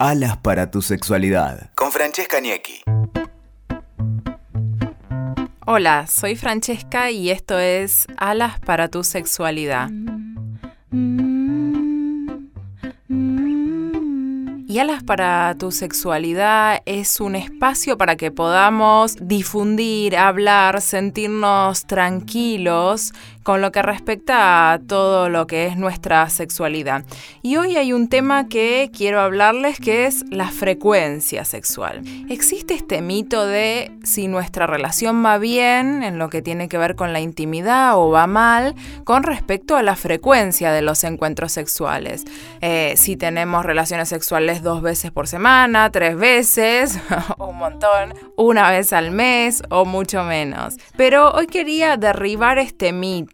Alas para tu sexualidad. Con Francesca Niecki. Hola, soy Francesca y esto es Alas para tu sexualidad. Y Alas para tu sexualidad es un espacio para que podamos difundir, hablar, sentirnos tranquilos con lo que respecta a todo lo que es nuestra sexualidad. Y hoy hay un tema que quiero hablarles que es la frecuencia sexual. Existe este mito de si nuestra relación va bien en lo que tiene que ver con la intimidad o va mal con respecto a la frecuencia de los encuentros sexuales. Eh, si tenemos relaciones sexuales dos veces por semana, tres veces, un montón, una vez al mes o mucho menos. Pero hoy quería derribar este mito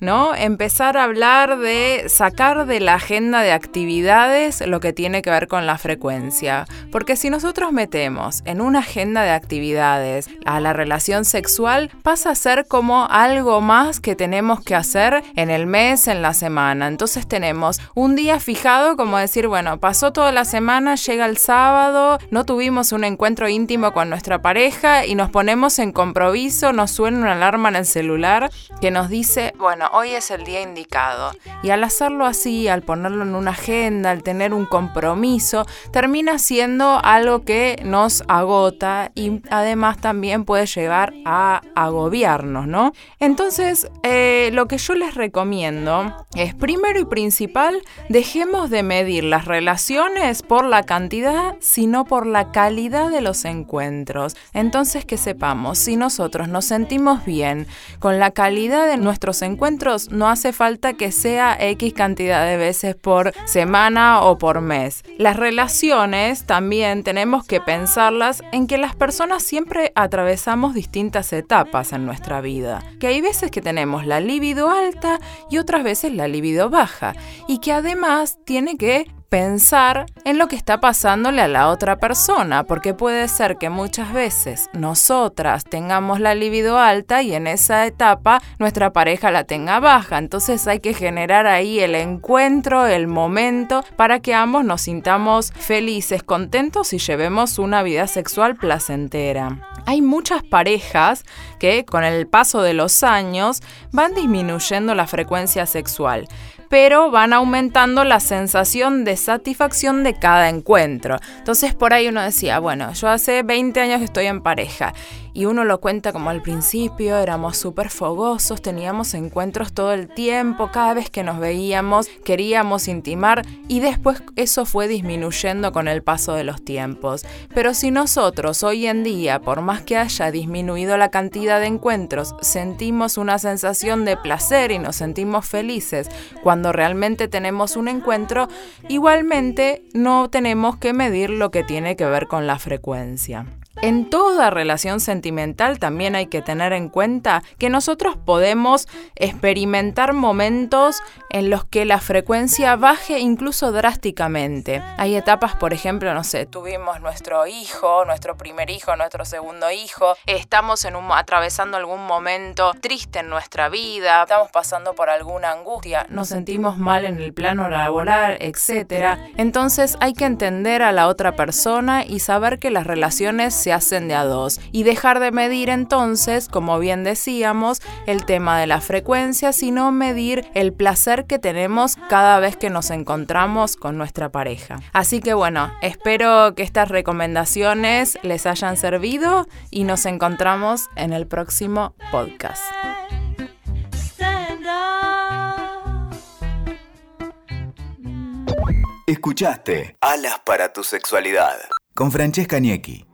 ¿no? Empezar a hablar de sacar de la agenda de actividades lo que tiene que ver con la frecuencia. Porque si nosotros metemos en una agenda de actividades a la relación sexual, pasa a ser como algo más que tenemos que hacer en el mes, en la semana. Entonces tenemos un día fijado como decir, bueno, pasó toda la semana, llega el sábado, no tuvimos un encuentro íntimo con nuestra pareja y nos ponemos en compromiso, nos suena una alarma en el celular que nos dice bueno, hoy es el día indicado. Y al hacerlo así, al ponerlo en una agenda, al tener un compromiso, termina siendo algo que nos agota y además también puede llegar a agobiarnos, ¿no? Entonces, eh, lo que yo les recomiendo es, primero y principal, dejemos de medir las relaciones por la cantidad, sino por la calidad de los encuentros. Entonces, que sepamos, si nosotros nos sentimos bien con la calidad de nuestro encuentros no hace falta que sea X cantidad de veces por semana o por mes. Las relaciones también tenemos que pensarlas en que las personas siempre atravesamos distintas etapas en nuestra vida. Que hay veces que tenemos la libido alta y otras veces la libido baja. Y que además tiene que pensar en lo que está pasándole a la otra persona, porque puede ser que muchas veces nosotras tengamos la libido alta y en esa etapa nuestra pareja la tenga baja. Entonces hay que generar ahí el encuentro, el momento, para que ambos nos sintamos felices, contentos y llevemos una vida sexual placentera. Hay muchas parejas que con el paso de los años van disminuyendo la frecuencia sexual pero van aumentando la sensación de satisfacción de cada encuentro. Entonces por ahí uno decía, bueno, yo hace 20 años estoy en pareja y uno lo cuenta como al principio, éramos súper fogosos, teníamos encuentros todo el tiempo, cada vez que nos veíamos queríamos intimar y después eso fue disminuyendo con el paso de los tiempos. Pero si nosotros hoy en día, por más que haya disminuido la cantidad de encuentros, sentimos una sensación de placer y nos sentimos felices cuando realmente tenemos un encuentro, igualmente no tenemos que medir lo que tiene que ver con la frecuencia. En toda relación sentimental también hay que tener en cuenta que nosotros podemos experimentar momentos en los que la frecuencia baje incluso drásticamente. Hay etapas, por ejemplo, no sé, tuvimos nuestro hijo, nuestro primer hijo, nuestro segundo hijo, estamos atravesando algún momento triste en nuestra vida, estamos pasando por alguna angustia, nos sentimos mal en el plano laboral, etc. Entonces hay que entender a la otra persona y saber que las relaciones se hacen de a dos y dejar de medir entonces, como bien decíamos, el tema de la frecuencia, sino medir el placer que tenemos cada vez que nos encontramos con nuestra pareja. Así que bueno, espero que estas recomendaciones les hayan servido y nos encontramos en el próximo podcast. Escuchaste Alas para tu sexualidad con Francesca Niecki.